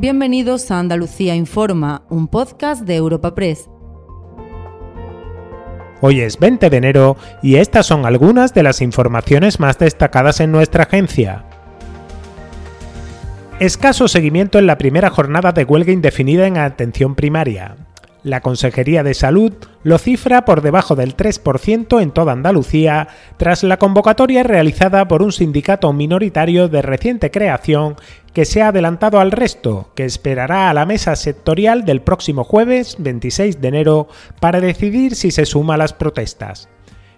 Bienvenidos a Andalucía Informa, un podcast de Europa Press. Hoy es 20 de enero y estas son algunas de las informaciones más destacadas en nuestra agencia. Escaso seguimiento en la primera jornada de huelga indefinida en atención primaria. La Consejería de Salud lo cifra por debajo del 3% en toda Andalucía tras la convocatoria realizada por un sindicato minoritario de reciente creación que se ha adelantado al resto, que esperará a la mesa sectorial del próximo jueves 26 de enero para decidir si se suma a las protestas.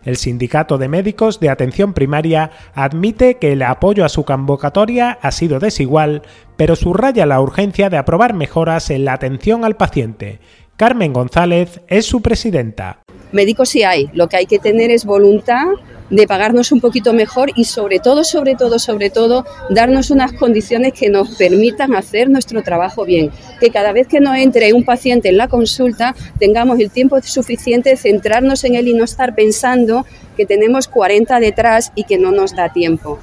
El Sindicato de Médicos de Atención Primaria admite que el apoyo a su convocatoria ha sido desigual, pero subraya la urgencia de aprobar mejoras en la atención al paciente Carmen González es su presidenta. Médicos sí hay, lo que hay que tener es voluntad de pagarnos un poquito mejor y sobre todo, sobre todo, sobre todo, darnos unas condiciones que nos permitan hacer nuestro trabajo bien. Que cada vez que nos entre un paciente en la consulta tengamos el tiempo suficiente de centrarnos en él y no estar pensando que tenemos 40 detrás y que no nos da tiempo.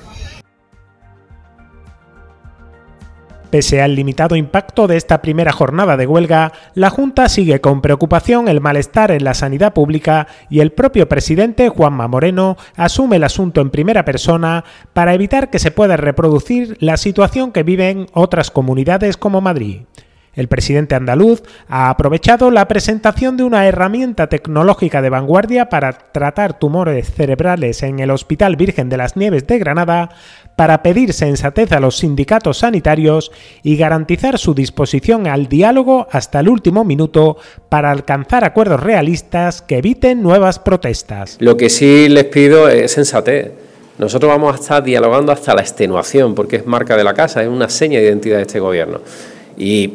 Pese al limitado impacto de esta primera jornada de huelga, la Junta sigue con preocupación el malestar en la sanidad pública y el propio presidente Juanma Moreno asume el asunto en primera persona para evitar que se pueda reproducir la situación que viven otras comunidades como Madrid. El presidente andaluz ha aprovechado la presentación de una herramienta tecnológica de vanguardia para tratar tumores cerebrales en el Hospital Virgen de las Nieves de Granada para pedir sensatez a los sindicatos sanitarios y garantizar su disposición al diálogo hasta el último minuto para alcanzar acuerdos realistas que eviten nuevas protestas. Lo que sí les pido es sensatez. Nosotros vamos a estar dialogando hasta la extenuación, porque es marca de la casa, es una seña de identidad de este gobierno. Y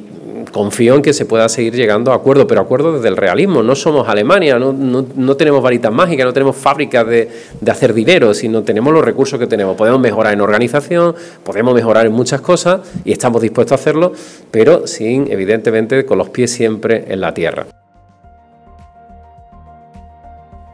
confío en que se pueda seguir llegando a acuerdos, pero acuerdos desde el realismo. No somos Alemania, no, no, tenemos varitas mágicas, no tenemos fábricas de, de, hacer dinero, sino tenemos los recursos que tenemos. Podemos mejorar en organización, podemos mejorar en muchas cosas y estamos dispuestos a hacerlo, pero sin, evidentemente, con los pies siempre en la tierra.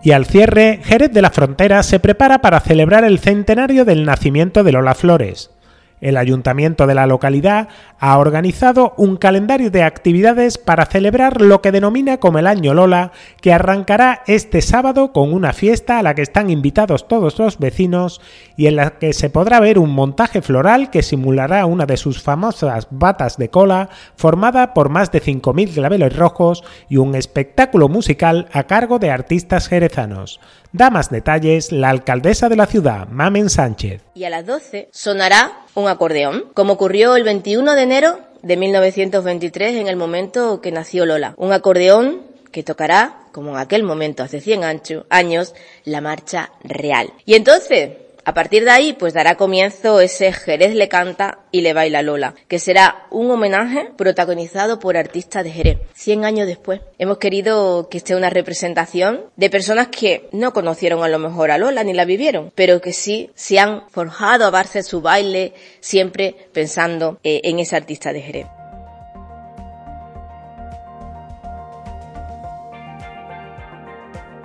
Y al cierre, Jerez de la Frontera se prepara para celebrar el centenario del nacimiento de Lola Flores. El ayuntamiento de la localidad ha organizado un calendario de actividades para celebrar lo que denomina como el Año Lola, que arrancará este sábado con una fiesta a la que están invitados todos los vecinos y en la que se podrá ver un montaje floral que simulará una de sus famosas batas de cola formada por más de 5.000 claveles rojos y un espectáculo musical a cargo de artistas jerezanos. Da más detalles la alcaldesa de la ciudad, Mamen Sánchez. Y a las 12 sonará un acordeón, como ocurrió el 21 de enero de 1923 en el momento que nació Lola. Un acordeón que tocará, como en aquel momento hace 100 años, la marcha real. Y entonces, a partir de ahí, pues dará comienzo ese Jerez le canta y le baila Lola, que será un homenaje protagonizado por artistas de Jerez. Cien años después, hemos querido que esté una representación de personas que no conocieron a lo mejor a Lola ni la vivieron, pero que sí se han forjado a base su baile, siempre pensando eh, en ese artista de Jerez.